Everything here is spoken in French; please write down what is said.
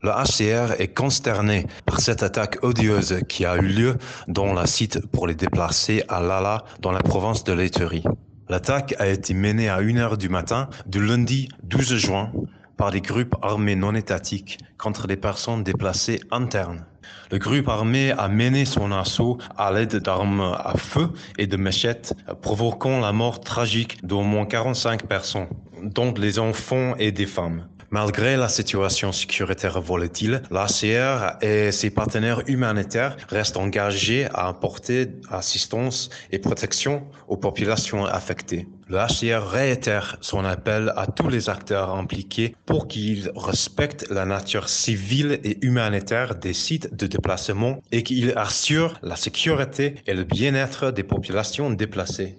Le HCR est consterné par cette attaque odieuse qui a eu lieu dans la site pour les déplacés à Lala, dans la province de Laiterie. L'attaque a été menée à 1h du matin du lundi 12 juin par des groupes armés non étatiques contre les personnes déplacées internes. Le groupe armé a mené son assaut à l'aide d'armes à feu et de machettes, provoquant la mort tragique d'au moins 45 personnes, dont les enfants et des femmes. Malgré la situation sécuritaire volatile, l'ACR et ses partenaires humanitaires restent engagés à apporter assistance et protection aux populations affectées. Le HCR réitère son appel à tous les acteurs impliqués pour qu'ils respectent la nature civile et humanitaire des sites de déplacement et qu'ils assurent la sécurité et le bien-être des populations déplacées.